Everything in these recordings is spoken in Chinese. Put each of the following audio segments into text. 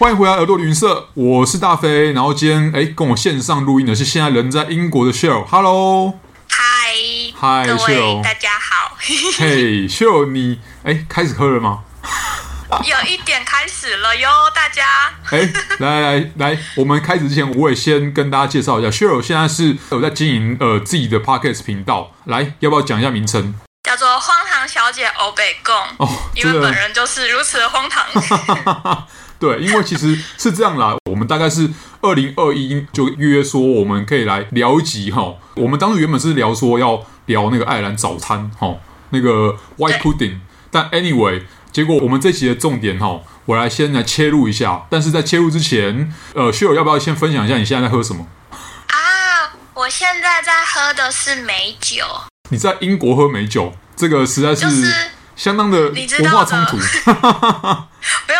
欢迎回来耳朵旅行社，我是大飞。然后今天哎，跟我线上录音的是现在人在英国的 Cheryl，Hello，嗨，嗨，Cheryl，大家好。嘿，Cheryl，你哎开始喝了吗？有一点开始了哟，大家。哎，来来来，我们开始之前，我也先跟大家介绍一下，Cheryl 现在是有在经营呃自己的 Podcast 频道，来，要不要讲一下名称？叫做荒唐小姐欧北贡哦，因为本人就是如此的荒唐。对，因为其实是这样啦，我们大概是二零二一就约说我们可以来聊一集哈。我们当时原本是聊说要聊那个爱尔兰早餐哈，那个 white pudding，但 anyway，结果我们这集的重点哈，我来先来切入一下。但是在切入之前，呃，Cheryl 要不要先分享一下你现在在喝什么？啊，我现在在喝的是美酒。你在英国喝美酒，这个实在是相当的文化冲突。不用冲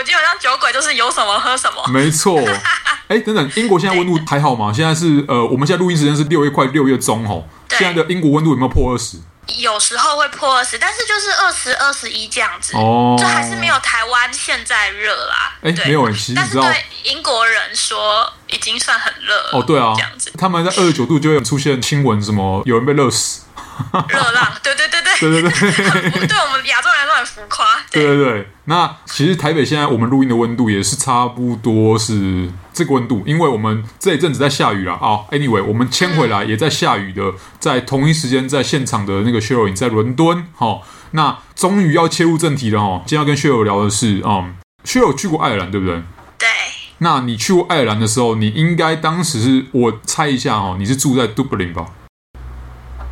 突，基本上酒鬼就是有什么喝什么。没错。哎，等等，英国现在温度还好吗？现在是呃，我们现在录音时间是六月快六月中哦。现在的英国温度有没有破二十？有时候会破二十，但是就是二十二十一这样子。哦。就还是没有台湾现在热啦。哎，没有，其实你知道，对英国人说已经算很热了。哦，对啊，这样子。他们在二十九度就会出现新闻，什么有人被热死。热浪，对对对对，对对对，对我们亚洲人来说很浮夸。对对对，那其实台北现在我们录音的温度也是差不多是这个温度，因为我们这一阵子在下雨了啊。Anyway，我们迁回来也在下雨的，在同一时间在现场的那个 Sheryl 在伦敦。好，那终于要切入正题了哦。今天要跟 Sheryl 聊的是，嗯，Sheryl 去过爱尔兰对不对？对。那你去过爱尔兰的时候，你应该当时是我猜一下哦，你是住在 Dublin 吧？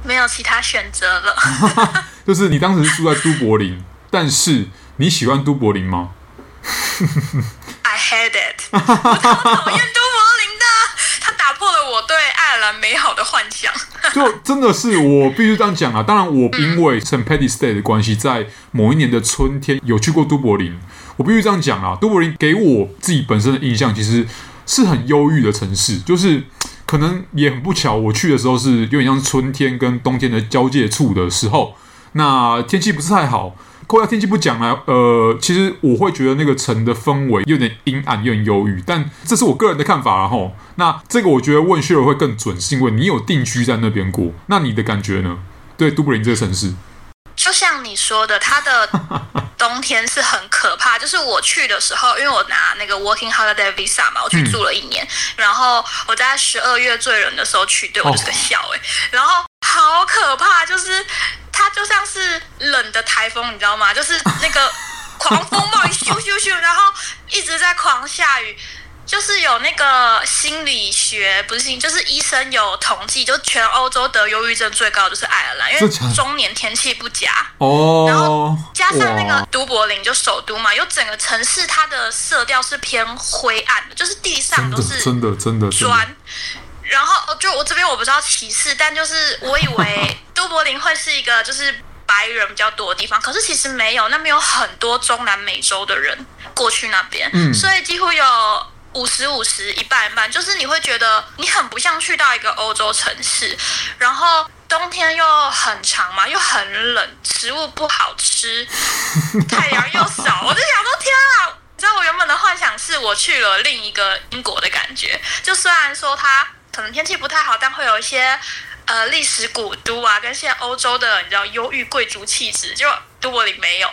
没有其他选择了，就是你当时是住在都柏林，但是你喜欢都柏林吗？I hate it，我讨厌都柏林的，它打破了我对爱尔兰美好的幻想。就真的是我必须这样讲啊！当然，我因为 St. Paddy's Day 的关系，在某一年的春天有去过都柏林。我必须这样讲啊，都柏林给我自己本身的印象其实是很忧郁的城市，就是。可能也很不巧，我去的时候是有点像春天跟冬天的交界处的时候，那天气不是太好。扣掉天气不讲呢，呃，其实我会觉得那个城的氛围有点阴暗，有点忧郁。但这是我个人的看法，然后那这个我觉得问秀会更准，是因为你有定居在那边过。那你的感觉呢？对都柏林这个城市？就像你说的，它的冬天是很可。就是我去的时候，因为我拿那个 Working Holiday Visa 嘛，我去住了一年。嗯、然后我在十二月最冷的时候去，对我就是个笑哎、欸。哦、然后好可怕，就是它就像是冷的台风，你知道吗？就是那个狂风 暴雨咻咻咻，然后一直在狂下雨。就是有那个心理学，不是心，就是医生有统计，就全欧洲得忧郁症最高就是爱尔兰，因为中年天气不佳。哦，然后加上那个都柏林就首都嘛，有整个城市它的色调是偏灰暗的，就是地上都是真的真的砖，然后就我这边我不知道歧视，但就是我以为 都柏林会是一个就是白人比较多的地方，可是其实没有，那边有很多中南美洲的人过去那边，嗯，所以几乎有。五十五十一半一半，就是你会觉得你很不像去到一个欧洲城市，然后冬天又很长嘛，又很冷，食物不好吃，太阳又少，我就想说天啊！你知道我原本的幻想是我去了另一个英国的感觉，就虽然说它可能天气不太好，但会有一些呃历史古都啊，跟现在欧洲的你知道忧郁贵族气质就。都柏林没有，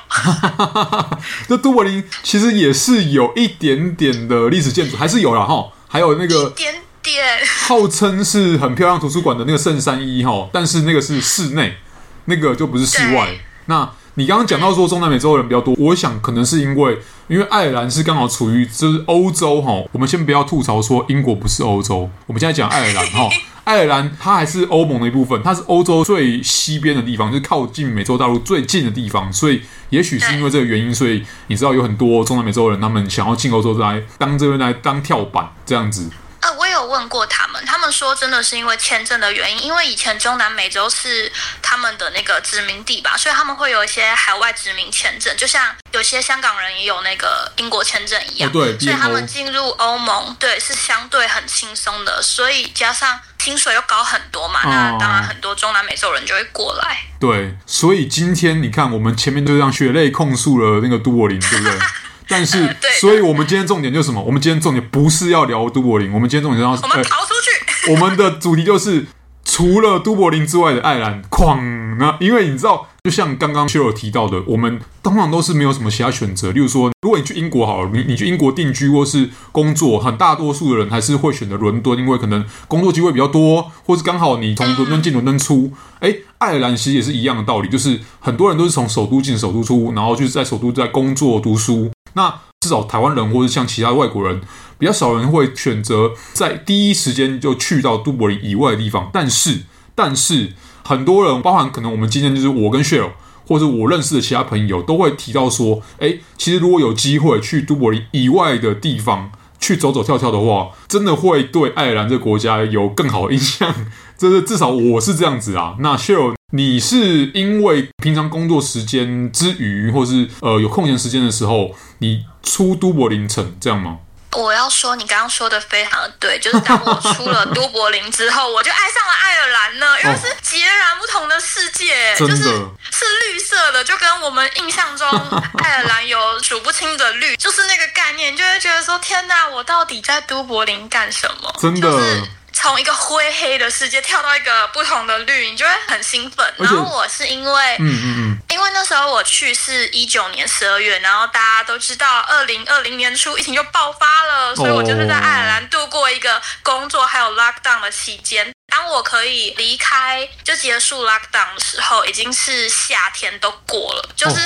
这都柏林其实也是有一点点的历史建筑，还是有啦哈。还有那个一点点，号称是很漂亮图书馆的那个圣三一哈，但是那个是室内，那个就不是室外。那你刚刚讲到说中南美洲的人比较多，我想可能是因为因为爱尔兰是刚好处于就是欧洲哈。我们先不要吐槽说英国不是欧洲，我们现在讲爱尔兰哈。爱尔兰它还是欧盟的一部分，它是欧洲最西边的地方，就是靠近美洲大陆最近的地方，所以也许是因为这个原因，所以你知道有很多中南美洲人，他们想要进欧洲来当这边来当跳板这样子。呃，我有问过他们，他们说真的是因为签证的原因，因为以前中南美洲是他们的那个殖民地吧，所以他们会有一些海外殖民签证，就像有些香港人也有那个英国签证一样。哦，对，所以他们进入欧盟，对，是相对很轻松的，所以加上薪水又高很多嘛，那当然很多中南美洲人就会过来。对，所以今天你看，我们前面就这样血泪控诉了那个杜柏林，对不对？但是，所以我们今天重点就是什么？我们今天重点不是要聊都柏林，我们今天重点是要我们逃出去。我们的主题就是除了都柏林之外的爱尔兰哐！那？因为你知道。就像刚刚 Cheryl 提到的，我们通常都是没有什么其他选择。例如说，如果你去英国好了，你你去英国定居或是工作，很大多数的人还是会选择伦敦，因为可能工作机会比较多，或是刚好你从伦敦进伦敦出。诶，爱尔兰其实也是一样的道理，就是很多人都是从首都进首都出，然后就是在首都在工作读书。那至少台湾人或者像其他外国人，比较少人会选择在第一时间就去到都柏林以外的地方。但是，但是。很多人，包含可能我们今天就是我跟 s h e r l 或者我认识的其他朋友，都会提到说，诶，其实如果有机会去都柏林以外的地方去走走跳跳的话，真的会对爱尔兰这个国家有更好的印象。这是至少我是这样子啊。那 Shir，你是因为平常工作时间之余，或是呃有空闲时间的时候，你出都柏林城这样吗？我要说，你刚刚说的非常的对，就是当我出了都柏林之后，我就爱上了爱尔兰呢，因为是截然不同的世界，哦、就是是绿色的，就跟我们印象中爱尔兰有数不清的绿，就是那个概念，就会觉得说，天哪，我到底在都柏林干什么？真的。就是从一个灰黑的世界跳到一个不同的绿，你就会很兴奋。然后我是因为，嗯嗯嗯，因为那时候我去是一九年十二月，然后大家都知道，二零二零年初疫情就爆发了，所以我就是在爱尔兰度过一个工作还有 lockdown 的期间。当我可以离开就结束 lockdown 的时候，已经是夏天都过了。就是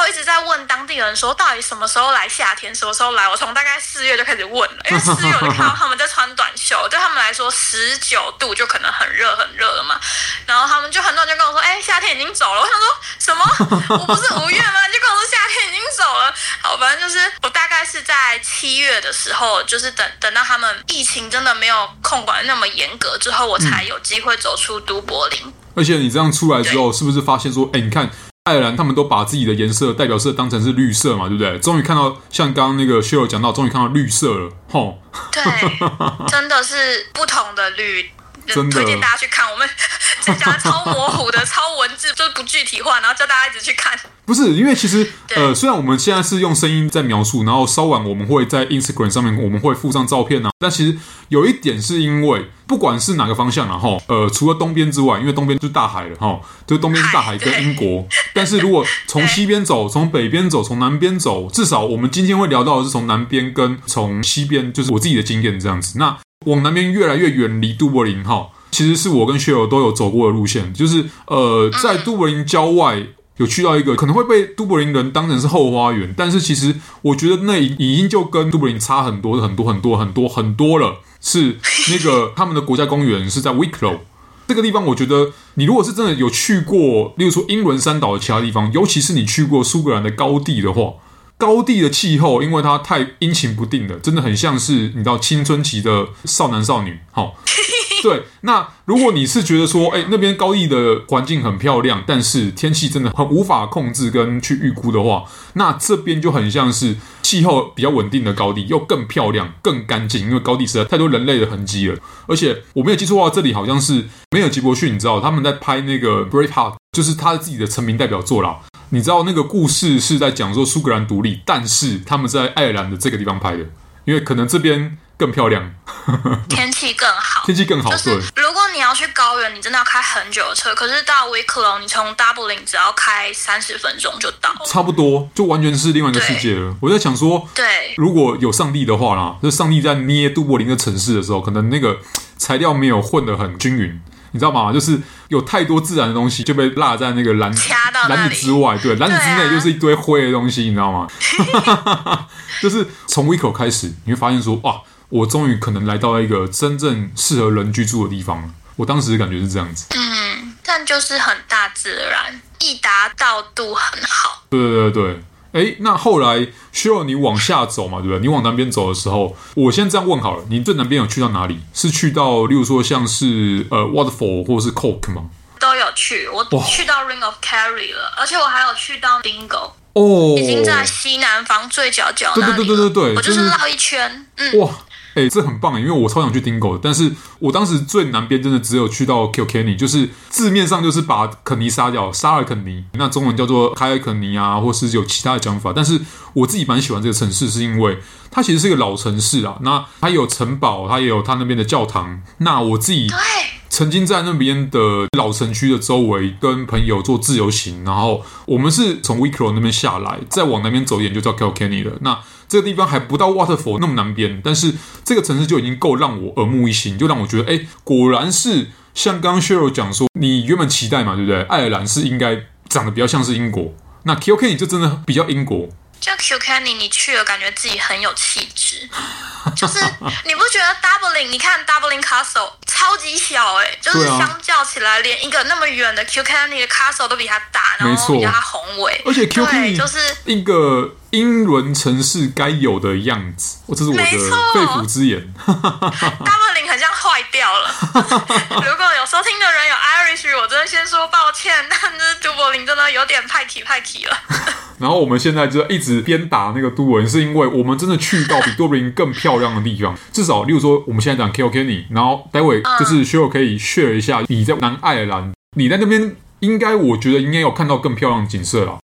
候一直在问当地人说，到底什么时候来夏天，什么时候来？我从大概四月就开始问了，因为四月我就看到 他们在穿短袖，对他们来说十九度就可能很热很热了嘛。然后他们就很多人就跟我说，哎，夏天已经走了。我想说什么？我不是五月吗？你就跟我说夏天已经走了。好，反正就是我大概是在七月的时候，就是等等到他们疫情真的没有控管那么严格之后。我才有机会走出都柏林。嗯，而且你这样出来之后，是不是发现说，哎，你看他们都把自己的颜色代表色当成是绿色嘛，对不对？终于看到像刚刚那个秀儿讲到，终于看到绿色了，吼。对，真的是不同的绿。真的推荐大家去看，我们这讲的超模糊的、超文字，就是不具体化，然后叫大家一直去看。不是，因为其实呃，虽然我们现在是用声音在描述，然后稍晚我们会在 Instagram 上面我们会附上照片啊，但其实有一点是因为不管是哪个方向，然后呃，除了东边之外，因为东边就是大海了哈，就是东边是大海跟英 国。但是如果从西边走，从北边走，从南边走，至少我们今天会聊到的是从南边跟从西边，就是我自己的经验这样子。那往南边越来越远离都柏林哈，其实是我跟 Cheryl 都有走过的路线，就是呃，在都柏林郊外有去到一个可能会被都柏林人当成是后花园，但是其实我觉得那已经就跟都柏林差很多很多很多很多很多了。是 那个他们的国家公园是在 Wicklow 这个地方，我觉得你如果是真的有去过，例如说英伦三岛的其他地方，尤其是你去过苏格兰的高地的话。高地的气候，因为它太阴晴不定了，真的很像是你知道青春期的少男少女。好，对。那如果你是觉得说，哎，那边高地的环境很漂亮，但是天气真的很无法控制跟去预估的话，那这边就很像是气候比较稳定的高地，又更漂亮、更干净，因为高地实在太多人类的痕迹了。而且我没有记错的话，这里好像是梅尔吉伯逊，你知道他们在拍那个《Braveheart》，就是他自己的成名代表作啦。你知道那个故事是在讲说苏格兰独立，但是他们在爱尔兰的这个地方拍的，因为可能这边更漂亮，天气更好，天气更好。就是如果你要去高原，你真的要开很久的车，可是到 Wicklow，你从 Dublin 只要开三十分钟就到，差不多就完全是另外一个世界了。我在想说，对，如果有上帝的话啦，就上帝在捏杜柏林的城市的时候，可能那个材料没有混得很均匀。你知道吗？就是有太多自然的东西就被落在那个篮篮子之外，对，篮子之内就是一堆灰的东西，你知道吗？就是从 Wicklow 开始，你会发现说，哇，我终于可能来到了一个真正适合人居住的地方了。我当时的感觉是这样子，嗯，但就是很大自然，易达到度很好。对对对对。哎，那后来需要你往下走嘛，对不对？你往南边走的时候，我先这样问好了，你最南边有去到哪里？是去到，例如说像是呃 Waterfall 或是 Cork 吗？都有去，我去到 Ring of Kerry 了，而且我还有去到 Dingle 哦，已经在西南方最角角。对对对对对对，我就是绕一圈。嗯，哇，哎，哎，这很棒，因为我超想去 Dingle 的，但是我当时最南边真的只有去到 Kilkenny，就是字面上就是把肯尼杀掉，杀了肯尼，那中文叫做开尔肯尼啊，或是有其他的讲法，但是我自己蛮喜欢这个城市，是因为它其实是一个老城市啊，那它有城堡，它也有它那边的教堂，那我自己。曾经在那边的老城区的周围跟朋友做自由行，然后我们是从 Wicklow 那边下来，再往那边走一点就叫 Kilkenny 了。那这个地方还不到 Waterfall 那么南边，但是这个城市就已经够让我耳目一新，就让我觉得，哎，果然是像刚刚 Sheryl 讲说，你原本期待嘛，对不对？爱尔兰是应该长得比较像是英国，那 Kilkenny 就真的比较英国。就 Q Canny，你去了，感觉自己很有气质。就是你不觉得 Dublin？你看 Dublin Castle 超级小哎、欸，就是相较起来，连一个那么远的 Q Canny 的 Castle 都比它大，然后比它宏伟。而且 Kilkenny 就是一个英伦城市该有的样子。我这是我的肺腑之言。Dublin 掉了。如果有收听的人有 Irish，我真的先说抱歉，但是都柏林真的有点派气派气了。然后我们现在就一直边打那个都柏林，是因为我们真的去到比都柏林更漂亮的地方。至少，例如说，我们现在讲 Kilkenny，然后待会就是 Cheryl 可以 share 一下你在南爱尔兰，你在那边应该我觉得应该有看到更漂亮的景色了。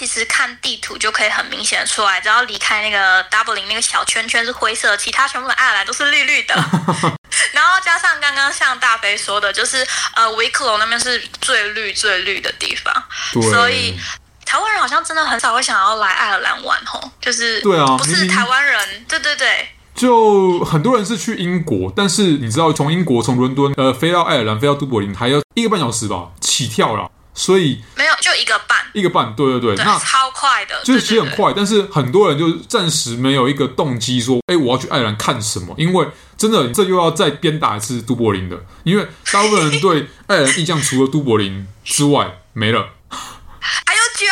其实看地图就可以很明显的出来，只要离开那个 Dublin 那个小圈圈是灰色，其他全部的爱尔兰都是绿绿的。然后加上刚刚像大飞说的，就是呃 Wicklow 那边是最绿最绿的地方，对所以。台湾人好像真的很少会想要来爱尔兰玩吼，就是对啊，不是台湾人，对对对，就很多人是去英国，但是你知道从英国从伦敦呃飞到爱尔兰飞到都柏林还要一个半小时吧起跳了，所以没有就一个半一个半，对对对，对那超快的，就是其实很快，对对对，但是很多人就暂时没有一个动机说，哎，我要去爱尔兰看什么？因为真的这又要再鞭打一次都柏林的，因为大部分人对爱尔兰印象除了都柏林之外没了。还有酒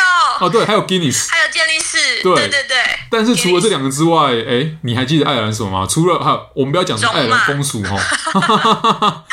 哦，对，还有 Guinness，还有健力士，对对对对。但是除了这两个之外，哎，你还记得爱尔兰什么吗？除了哈，我们不要讲爱尔兰风俗哈。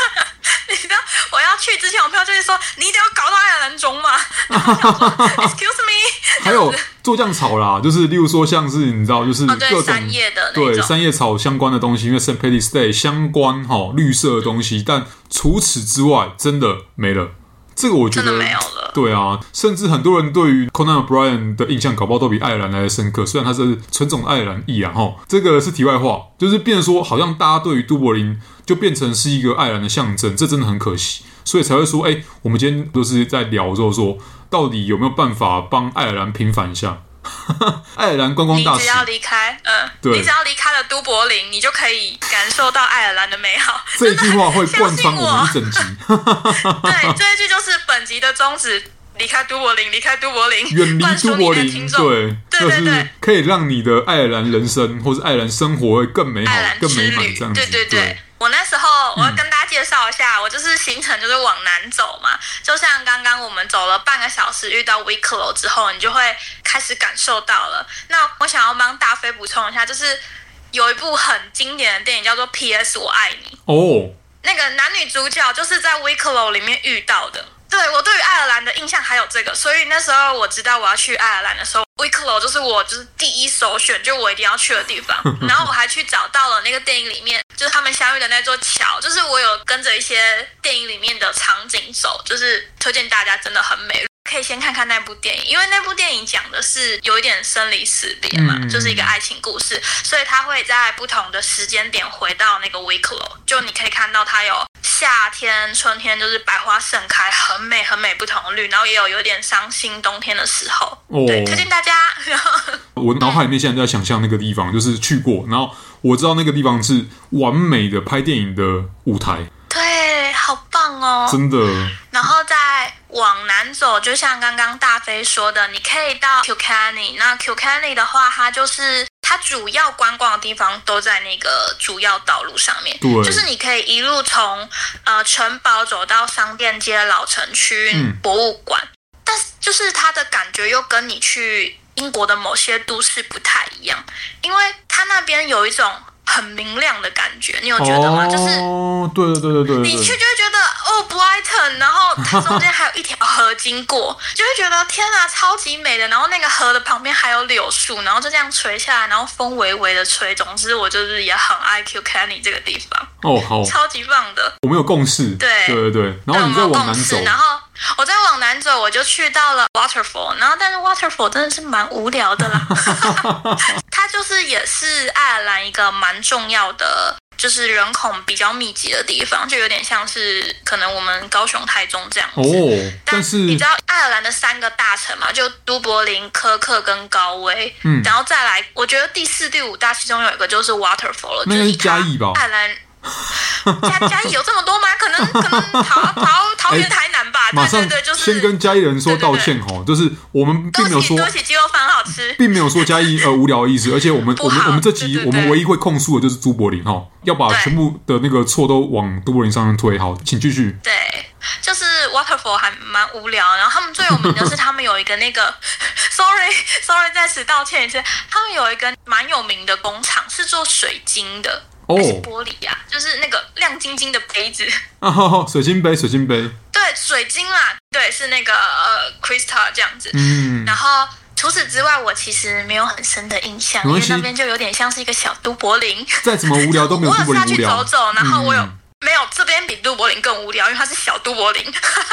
去之前，我朋友就会说，你一定要搞到爱尔兰中嘛。Excuse me。还有做酱草啦，就是例如说，像是你知道，就是各种三叶的对三叶草相关的东西，因为 s a n t Paddy's Day 相关哈绿色的东西，但除此之外，真的没了。这个我觉得没有了。对啊，甚至很多人对于 Conan O'Brien 的印象，搞不好都比爱尔兰来的深刻。虽然他是纯种爱尔兰裔啊，哈，这个是题外话，就是变成说，好像大家对于都柏林就变成是一个爱尔兰的象征，这真的很可惜。所以才会说，哎，我们今天都是在聊之后说，到底有没有办法帮爱尔兰平反一下？爱尔兰观光大使，你只要离开，嗯，对，你只要离开了都柏林，你就可以感受到爱尔兰的美好。这句话会贯穿我们一整集。对，这一句就是本集的宗旨：离开都柏林，离开都柏林，远离都柏林。对，对对对，可以让你的爱尔兰人生或是爱尔兰生活会更美好、更美满。这样子，对对对。我那时候，我要跟大家介绍一下，嗯、我就是行程就是往南走嘛，就像刚刚我们走了半个小时，遇到 Wicklow 之后，你就会开始感受到了。那我想要帮大飞补充一下，就是有一部很经典的电影叫做《P.S. 我爱你》哦，那个男女主角就是在 Wicklow 里面遇到的。对，我对于爱尔兰的印象还有这个，所以那时候我知道我要去爱尔兰的时候，Wicklow 就是我就是第一首选，就我一定要去的地方。然后我还去找到了那个电影里面，就是他们相遇的那座桥，就是我有跟着一些电影里面的场景走，就是推荐大家，真的很美。可以先看看那部电影，因为那部电影讲的是有一点生离死别嘛，嗯、就是一个爱情故事，所以他会在不同的时间点回到那个 Wicklow，就你可以看到它有夏天、春天，就是百花盛开，很美很美不同的绿，然后也有有点伤心冬天的时候。哦，对，推荐大家。我脑海里面现在在想象那个地方，就是去过，然后我知道那个地方是完美的拍电影的舞台。对，好棒哦，真的。然后再往南走，就像刚刚大飞说的，你可以到 Kilkenny。那 Kilkenny 的话，它就是它主要观光的地方都在那个主要道路上面。对，就是你可以一路从呃城堡走到商店街、老城区、嗯、博物馆，但是就是它的感觉又跟你去英国的某些都市不太一样，因为它那边有一种。很明亮的感觉，你有觉得吗？哦、就是对对对对对，你去就会觉得哦，Brighton，然后它中间还有一条河经过，就会觉得天哪，超级美的。然后那个河的旁边还有柳树，然后就这样垂下来，然后风微微的吹。总之，我就是也很 爱 Q Canny 这个地方。哦，好，超级棒的。我们有共识。对对对对。然后你再往南走，然后我再往南走，我就去到了 Waterfall。然后，但是 Waterfall 真的是蛮无聊的啦。它就是也是爱尔兰一个蛮重要的。就是人口比较密集的地方，就有点像是可能我们高雄、台中这样子。哦，但是你知道爱尔兰的三个大城嘛？就都柏林、科克跟高威。嗯，然后再来，我觉得第四、第五大其中有一个就是 Waterfall 了，那个是嘉义吧？爱尔兰。嘉嘉义有这么多吗？可能可能桃桃桃园台南吧。欸、对对对，就是先跟嘉义人说道歉哈，就是我们并没有说，起，鸡肉饭很好吃，并没有说嘉义呃无聊的意思。而且我们我们我们这集我们唯一会控诉的就是朱柏林哈，要把全部的那个错都往朱柏林上面推。好，请继续。对，就是 Waterfall 还蛮无聊。然后他们最有名的是他们有一个那个，sorry sorry，在此道歉一次，他们有一个蛮有名的工厂是做水晶的。哦，是玻璃呀、啊，就是那个亮晶晶的杯子 啊，水晶杯，水晶杯，对，水晶啦，对，是那个呃，crystal 这样子。嗯，然后除此之外，我其实没有很深的印象，因为那边就有点像是一个小都柏林，再怎么无聊都没有都柏林无聊。我有下去走走，然后我有。嗯没有，这边比都柏林更无聊，因为它是小都柏林。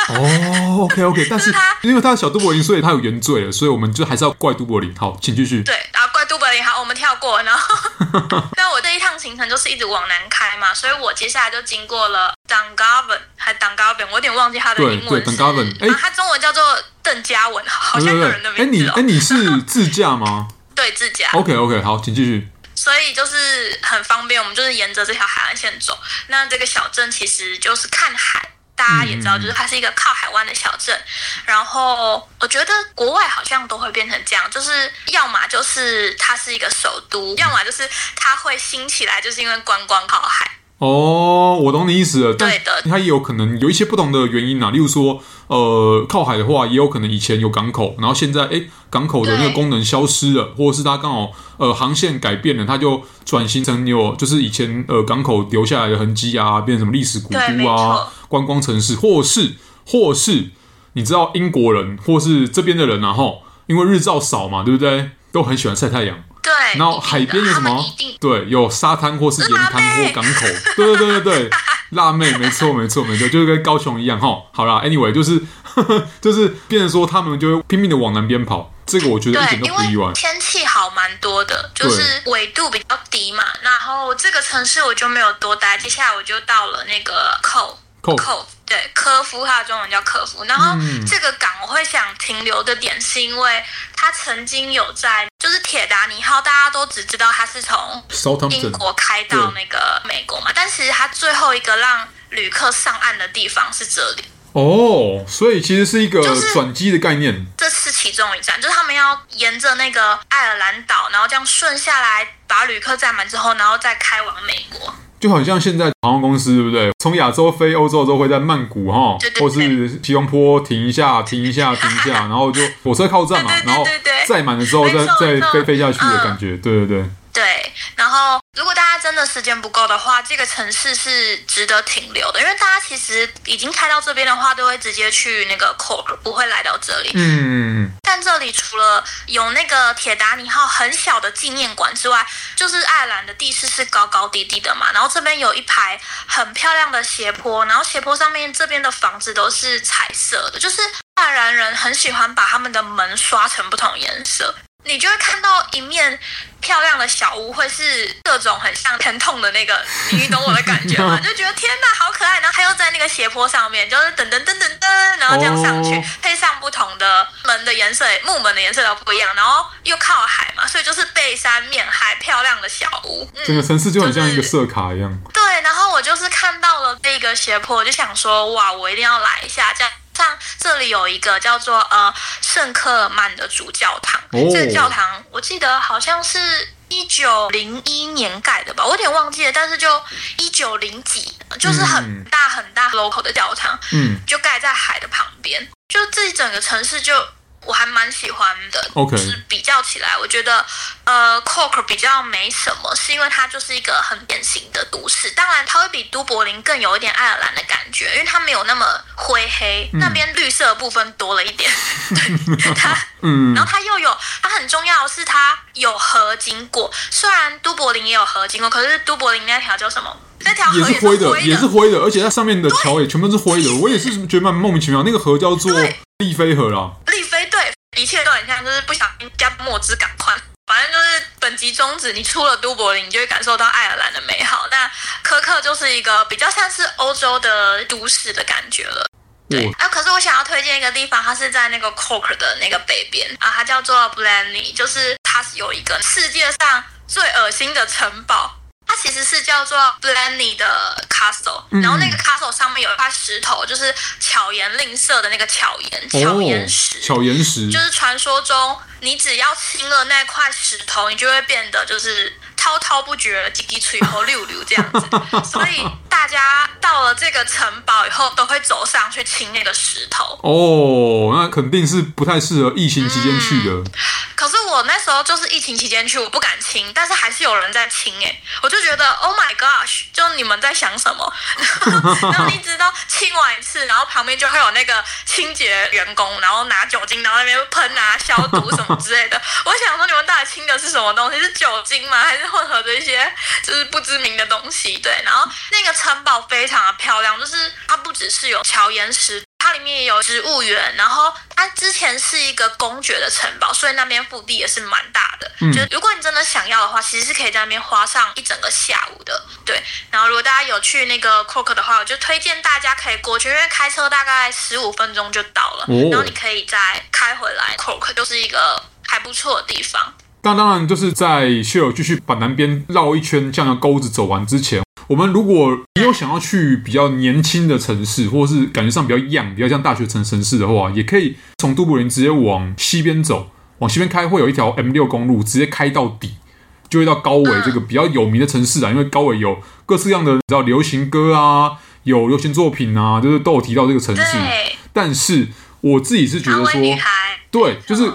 哦，OK OK，但是它因为它是小都柏林，所以它有原罪了，所以我们就还是要怪都柏林。好，请继续。对，然后怪都柏林，好，我们跳过。然后，那我这一趟行程就是一直往南开嘛，所以我接下来就经过了 Dungarvan，还 Dungarvan，我有点忘记它的英文。对，Dungarvan，哎，它中文叫做邓嘉文，好像有人的名字哦。哎，你哎，你是自驾吗？对，自驾。OK OK，好，请继续。所以就是很方便，我们就是沿着这条海岸线走。那这个小镇其实就是看海，大家也知道，就是它是一个靠海湾的小镇。然后我觉得国外好像都会变成这样，就是要么就是它是一个首都，要么就是它会兴起来，就是因为观光靠海。哦，我懂你意思了。对的，它也有可能有一些不同的原因啊，例如说，呃，靠海的话，也有可能以前有港口，然后现在哎，港口的那个功能消失了，或者是它刚好呃航线改变了，它就转型成有就是以前呃港口留下来的痕迹啊，变成什么历史古都啊、观光城市，或是或是你知道英国人或是这边的人然后因为日照少嘛，对不对？都很喜欢晒太阳。对，然后海边有什么？对，有沙滩或是盐滩或港口。对对对对对，辣妹，没错没错没错，就是跟高雄一样哈。好啦，anyway，就是呵呵 就是变成说他们就会拼命的往南边跑，这个我觉得一点都不意外。天气好蛮多的，就是纬度比较低嘛。然后这个城市我就没有多待，接下来我就到了那个 Cove Cove 对，科夫，它的中文叫科夫。然后这个港我会想停留的点，是因为它曾经有在，就是铁达尼号，大家都只知道它是从英国开到那个美国嘛，但其实它最后一个让旅客上岸的地方是这里。哦，所以其实是一个转机的概念。这是其中一站，就是他们要沿着那个爱尔兰岛，然后这样顺下来，把旅客载满之后，然后再开往美国。就好像现在航空公司，对不对？从亚洲飞欧洲的时候，会在曼谷哈，或是吉隆坡停一下，停一下，停一下，然后就火车靠站嘛，然后载满了之后再再飞飞下去的感觉，对对对。对，然后如果大家真的时间不够的话，这个城市是值得停留的，因为大家其实已经开到这边的话，都会直接去那个 Cork，不会来到这里。嗯，但这里除了有那个铁达尼号很小的纪念馆之外，就是爱尔兰的地势是高高低低的嘛，然后这边有一排很漂亮的斜坡，然后斜坡上面这边的房子都是彩色的，就是爱尔兰人很喜欢把他们的门刷成不同颜色。你就会看到一面漂亮的小屋，会是各种很像疼痛的那个，你懂我的感觉吗？就觉得天哪，好可爱！然后它又在那个斜坡上面，就是噔噔噔噔噔，然后这样上去，配上不同的门的颜色，木门的颜色都不一样，然后又靠海嘛，所以就是背山面海，漂亮的小屋。嗯，整个城市就很像一个色卡一样。就是，对，然后我就是看到了这个斜坡，我就想说，哇，我一定要来一下这样。像这里有一个叫做呃圣克曼的主教堂，哦，这个教堂我记得好像是一九零一年盖的吧，我有点忘记了，但是就一九零几，就是很大很大 local 的教堂，嗯，就盖在海的旁边，就这一整个城市就我还蛮喜欢的。OK，就是比较起来，我觉得呃，Cork 比较没什么，是因为它就是一个很典型的都市。当然，它会比都柏林更有一点爱尔兰的感觉，因为它没有那么灰黑，嗯、那边绿色的部分多了一点。对，它，嗯，然后它又有，它很重要的是它有河经过。虽然都柏林也有河经过，可是都柏林那条叫什么？那条河也是灰的，也是灰的，而且它上面的桥也全部是灰的。我也是觉得蛮莫名其妙。那个河叫做利菲河啦。利菲对，一切都很像，就是不小心加墨汁感宽。反正就是本集宗旨，你出了都柏林，你就会感受到爱尔兰的美好。那科克就是一个比较像是欧洲的都市的感觉了。对啊，可是我想要推荐一个地方，它是在那个 Cork 的那个北边啊，它叫做 Blenny，就是它是有一个世界上最恶心的城堡。它其实是叫做 Blenny 的 Castle，然后那个 Castle 上面有一块石头，就是巧言令色的那个巧言巧言石，巧言石就是传说中你只要亲了那块石头，你就会变得就是。滔滔不绝，叽叽吹和溜溜这样子，所以大家到了这个城堡以后，都会走上去亲那个石头。哦，那肯定是不太适合疫情期间去的。嗯。那时候就是疫情期间去，我不敢亲，但是还是有人在亲哎，我就觉得 Oh my gosh，就你们在想什么？然后你知道亲完一次，然后旁边就会有那个清洁员工，然后拿酒精，然后那边喷啊消毒什么之类的。我想说，你们到底亲的是什么东西？是酒精吗？还是？混合着一些就是不知名的东西，对。然后那个城堡非常的漂亮，就是它不只是有巧岩石，它里面也有植物园。然后它之前是一个公爵的城堡，所以那边腹地也是蛮大的。嗯，就是如果你真的想要的话，其实是可以在那边花上一整个下午的。对。然后如果大家有去那个 Cork 的话，我就推荐大家可以过去，因为开车大概十五分钟就到了。哦。然后你可以再开回来，Cork 就是一个还不错的地方。那当然，就是在 Shell 继续把南边绕一圈这样的钩子走完之前，我们如果你有想要去比较年轻的城市，或是感觉上比较 young、比较像大学城城市的话，也可以从都柏林直接往西边走，往西边开会有一条 M 六公路，直接开到底，就会到高维这个比较有名的城市啊。因为高维有各式各样的，你知道流行歌啊，有流行作品啊，就是都有提到这个城市。但是我自己是觉得说，对，就是。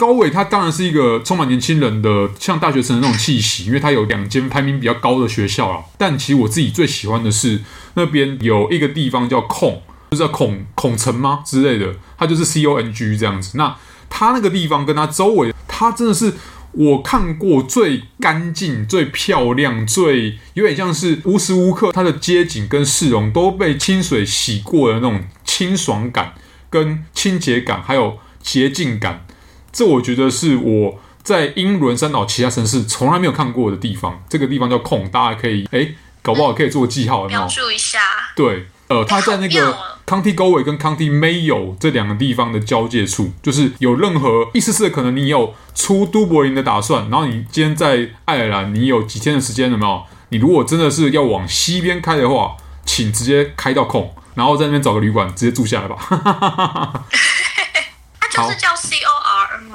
高维它当然是一个充满年轻人的像大学生的那种气息，因为它有两间排名比较高的学校啦。但其实我自己最喜欢的是那边有一个地方叫孔，就是叫孔孔城吗之类的，它就是 C O N G 这样子。那它那个地方跟它周围，它真的是我看过最干净、最漂亮、最有点像是无时无刻它的街景跟市容都被清水洗过的那种清爽感、跟清洁感，还有洁净感。这我觉得是我在英伦三岛其他城市从来没有看过的地方。这个地方叫孔，大家可以哎，搞不好可以做个记号，有没有？标注一下。对，呃，它在那个 County Galway 跟 County Mayo 这两个地方的交界处，就是有任何一丝丝的可能，你有出都柏林的打算，然后你今天在爱尔兰，你有几天的时间，有没有？你如果真的是要往西边开的话，请直接开到孔，然后在那边找个旅馆直接住下来吧。它就是叫 C O R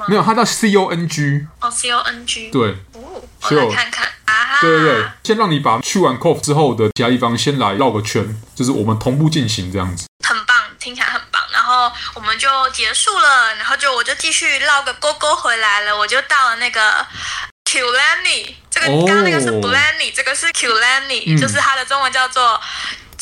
吗？没有，它叫 C O N G。哦，C O N G。对。哦，我来看看啊。对对对，先让你把去完 Cork 之后的其他地方先来绕个圈，就是我们同步进行这样子。很棒，听起来很棒。然后我们就结束了，然后就我就继续绕个勾勾回来了，我就到了那个 Killarney。这个刚刚那个是 Blenny，这个是 Killarney，嗯，就是它的中文叫做。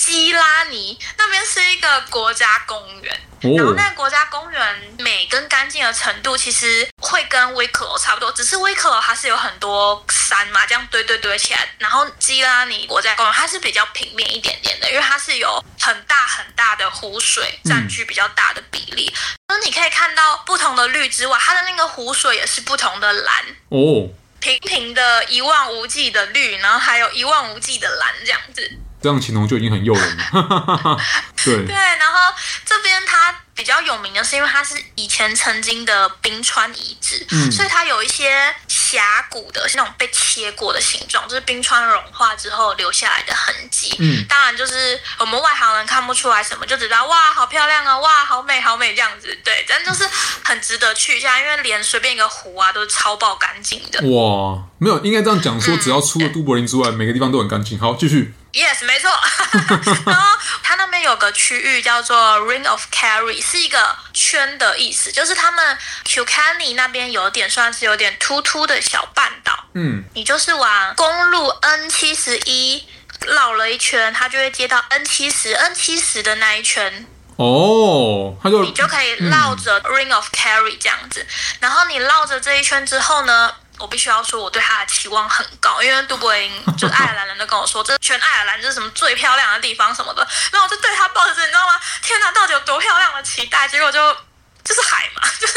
基拉尼那边是一个国家公园，哦、然后那个国家公园美跟干净的程度其实会跟威克罗差不多，只是威克罗它是有很多山嘛，这样堆堆堆起来，然后基拉尼国家公园它是比较平面一点点的，因为它是有很大很大的湖水占据比较大的比例，那、嗯、你可以看到不同的绿之外，它的那个湖水也是不同的蓝。哦，平平的一望无际的绿，然后还有一望无际的蓝这样子。这样形容就已经很诱人了。对对，然后这边它比较有名的是，因为它是以前曾经的冰川遗址，嗯，所以它有一些峡谷的，是那种被切过的形状，就是冰川融化之后留下来的痕迹。嗯，当然就是我们外行人看不出来什么，就知道哇，好漂亮啊，哇，好美，好美这样子。对，但就是很值得去一下，因为连随便一个湖啊都是超爆干净的。哇，没有，应该这样讲说，只要出了都柏林之外，嗯，每个地方都很干净。好，继续。Yes，没错。然后它那边有个区域叫做 Ring of Kerry，是一个圈的意思，就是他们 Kilkenny 那边有点算是有点突突的小半岛。嗯，你就是往公路 N 七十一绕了一圈，它就会接到 N 七十 N 七十的那一圈。哦，它就你就可以绕着 Ring of Kerry 这样子，嗯、然后你绕着这一圈之后呢，我必须要说我对他的期望很高，因为杜柏林就是爱尔兰人都跟我说，这全爱尔兰这是什么最漂亮的地方什么的，然后我就对它抱着，你知道吗？天哪，到底有多漂亮的期待？结果就。就是海嘛，就是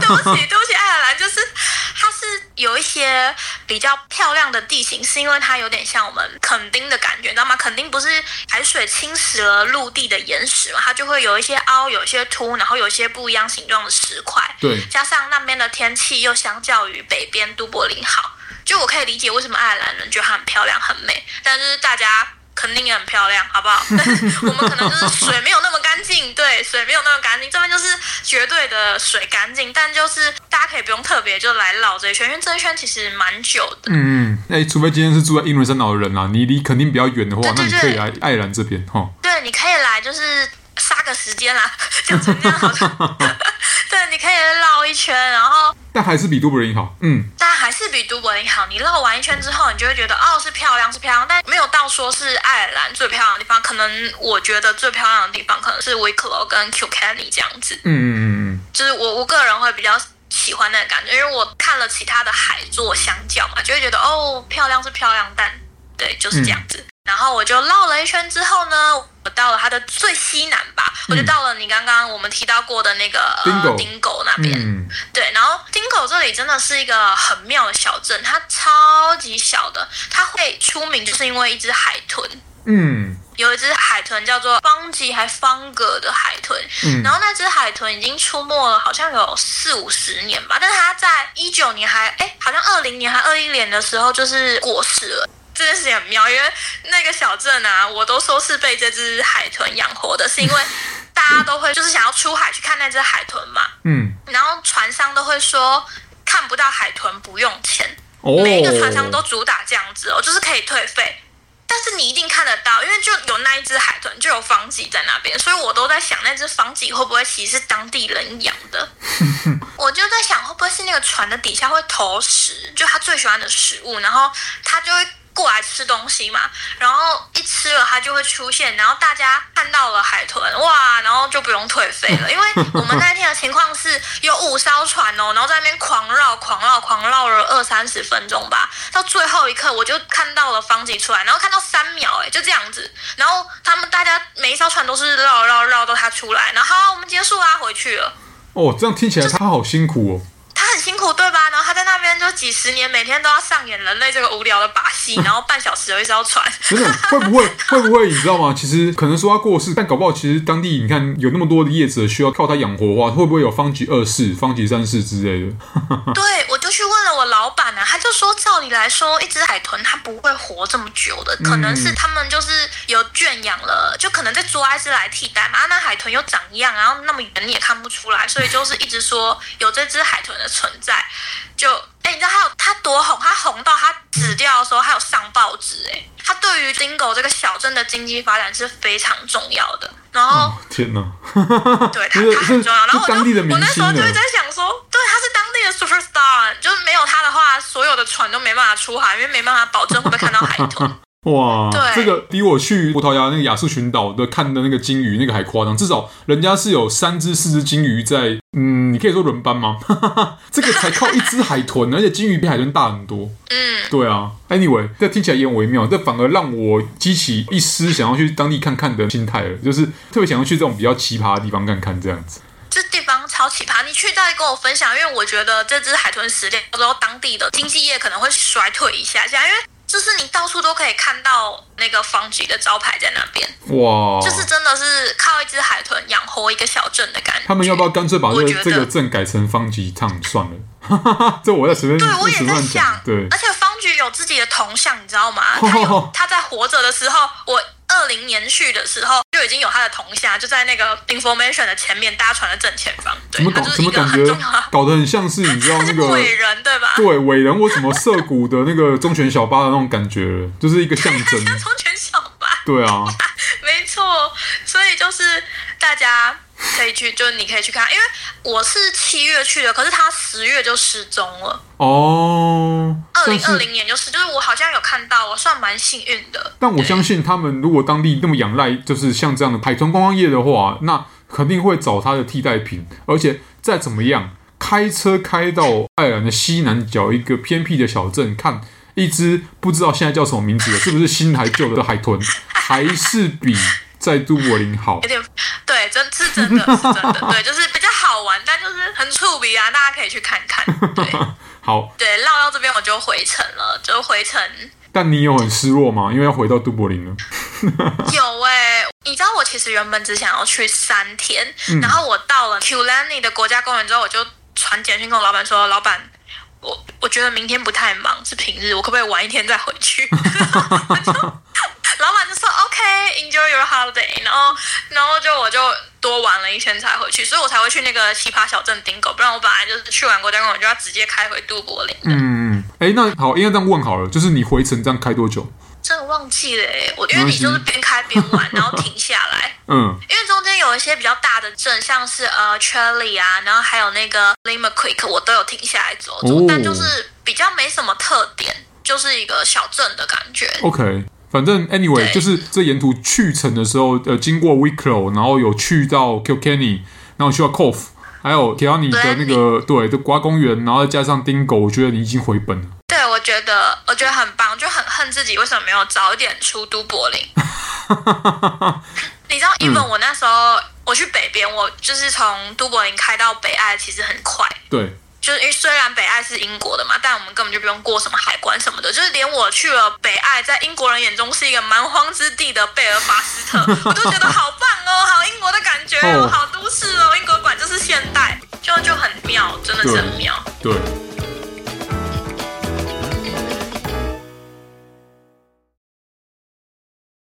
对不起，对不起，爱尔兰就是它是有一些比较漂亮的地形，是因为它有点像我们垦丁的感觉，你知道吗？垦丁不是海水侵蚀了陆地的岩石嘛，它就会有一些凹，有一些凸，然后有一些不一样形状的石块。对，加上那边的天气又相较于北边都柏林好，就我可以理解为什么爱尔兰人觉得它很漂亮、很美，但是大家。肯定也很漂亮，好不好？但 是我们可能就是水没有那么干净，对，水没有那么干净。这边就是绝对的水干净，但就是大家可以不用特别就来绕这一圈，因为这一圈其实蛮久的。嗯嗯，哎，除非今天是住在英伦三岛的人啊，你离肯定比较远的话，那你可以来爱尔兰这边哈。对，你可以来，就是杀个时间啦，讲成这样好像。对，你可以绕一圈，然后。但还是比都柏林好，嗯，但还是比都柏林好。你绕完一圈之后，你就会觉得哦，是漂亮，是漂亮，但没有到说是爱尔兰最漂亮的地方。可能我觉得最漂亮的地方可能是 Wicklow 跟 Kilkenny 这样子，嗯嗯嗯，就是我我个人会比较喜欢那个感觉，因为我看了其他的海作相较嘛，就会觉得哦，漂亮是漂亮，但对，就是这样子。然后我就绕了一圈之后呢，我到了它的最西南吧，嗯、我就到了你刚刚我们提到过的那个丁狗那边。嗯、对，然后丁狗这里真的是一个很妙的小镇，它超级小的，它会出名就是因为一只海豚。嗯，有一只海豚叫做方吉还方格的海豚，嗯，然后那只海豚已经出没了，好像有四五十年吧，但是它在一九年还哎，好像二零年还二一年的时候就是过世了。这件事情很妙，因为那个小镇啊，我都说是被这只海豚养活的，是因为大家都会就是想要出海去看那只海豚嘛，嗯，然后船商都会说看不到海豚不用钱，哦，每一个船商都主打这样子哦，就是可以退费，但是你一定看得到，因为就有那一只海豚，就有方吉在那边，所以我都在想那只方吉会不会其实是当地人养的，我就在想会不会是那个船的底下会投食，就他最喜欢的食物，然后他就会。过来吃东西嘛，然后一吃了它就会出现，然后大家看到了海豚，哇，然后就不用退费了，因为我们那天的情况是有五艘船哦，然后在那边狂绕、狂绕、狂绕了二三十分钟吧，到最后一刻我就看到了方吉出来，然后看到三秒，哎，就这样子，然后他们大家每一艘船都是绕绕绕到它出来，然后好，我们结束啊，回去了。哦，这样听起来他好辛苦哦。他很辛苦，对吧？然后他在那边就几十年，每天都要上演人类这个无聊的把戏，然后半小时有一艘船。真的会不会 会不会你知道吗？其实可能说他过世，但搞不好其实当地你看有那么多的业者需要靠他养活的话，会不会有方吉二世、方吉三世之类的？对，我就去问了我老板啊，他就说照理来说，一只海豚它不会活这么久的，可能是他们就是有圈养了，就可能在抓一只来替代嘛。那海豚又长一样，然后那么远你也看不出来，所以就是一直说有这只海豚的存在，就哎、欸，你知道他有他多红？他红到他死掉的时候，还有上报纸哎，他对于丁狗这个小镇的经济发展是非常重要的。然后、哦、天哪，对 他他很重要。然后我就我那时候就会在想说，对，他是当地的 superstar，就是没有他的话，所有的船都没办法出海，因为没办法保证会不会看到海豚。哇，这个比我去葡萄牙那个亚速群岛的看的那个鲸鱼那个还夸张，至少人家是有三只四只鲸鱼在，嗯，你可以说轮班吗？这个才靠一只海豚，而且鲸鱼比海豚大很多。嗯，对啊。Anyway，这听起来也很微妙，这反而让我激起一丝想要去当地看看的心态了，就是特别想要去这种比较奇葩的地方看看这样子。这地方超奇葩，你去再跟我分享，因为我觉得这只海豚死掉之后，当地的经济业可能会衰退一下下，因为。就是你到处都可以看到那个方局的招牌在那边，哇！就是真的是靠一只海豚养活一个小镇的感觉。他们要不要干脆把这个这个镇改成方吉汤算了？这我在随便对，我也在想，对。而且方局有自己的铜像，你知道吗？他有 他在活着的时候，我。二零年去的时候就已经有他的铜像，就在那个 information 的前面，搭船的正前方。对，怎么搞？怎么感觉搞得很像是你知道那个 伟人对吧？对，伟人或什么涩谷的那个忠犬小八的那种感觉，就是一个象征。像忠犬小八。对啊，没错，所以就是大家可以去，就是你可以去看，因为我是七月去的，可是他十月就失踪了。哦，二零二零年就是，就是我好像有看到，我算蛮幸运的。但我相信他们如果当地那么仰赖，就是像这样的海豚观光业的话，那肯定会找他的替代品，而且再怎么样，开车开到爱尔兰的西南角一个偏僻的小镇看。一只不知道现在叫什么名字的，是不是新还旧的海豚，还是比 在都柏林好？有点对，真是真的，是真的，对，就是比较好玩，但就是很触鼻啊，大家可以去看看。对，好，对，绕到这边我就回程了，就回程。但你有很失落吗？因为要回到杜柏林了。有哎、欸，你知道我其实原本只想要去三天，嗯、然后我到了 Kulani 的国家公园之后，我就传简讯跟我老板说，老板。我我觉得明天不太忙，是平日，我可不可以晚一天再回去？老板就说 OK，enjoy、okay, your holiday，然后然后就我就多玩了一天才回去，所以我才会去那个奇葩小镇 Dingle，不然我本来就是去完国家公园就要直接开回杜柏林。嗯嗯，哎，那好，应该这样问好了，就是你回程这样开多久？真的忘记了哎，我因为你就是边开边玩，然后停下来。嗯，因为中间有一些比较大的镇，像是呃 Charlie 啊，然后还有那个 Limerick，我都有停下来走走，哦、但就是比较没什么特点，就是一个小镇的感觉。OK，反正 anyway，就是这沿途去程的时候，呃，经过 Wicklow，然后有去到 Kilkenny，然后去到 Cobh，还有 Killarney 的那个对的国家公园，然后再加上 Dingle，我觉得你已经回本了。对，我觉得我觉得很棒，就很恨自己为什么没有早点出都柏林。你知道，even 我那时候、嗯、我去北边，我就是从都柏林开到北爱，其实很快。对，就是因为虽然北爱是英国的嘛，但我们根本就不用过什么海关什么的。就是连我去了北爱，在英国人眼中是一个蛮荒之地的贝尔法斯特，我都觉得好棒哦，好英国的感觉哦，好都市哦，英国馆就是现代，就就很妙，真的是很妙。对。对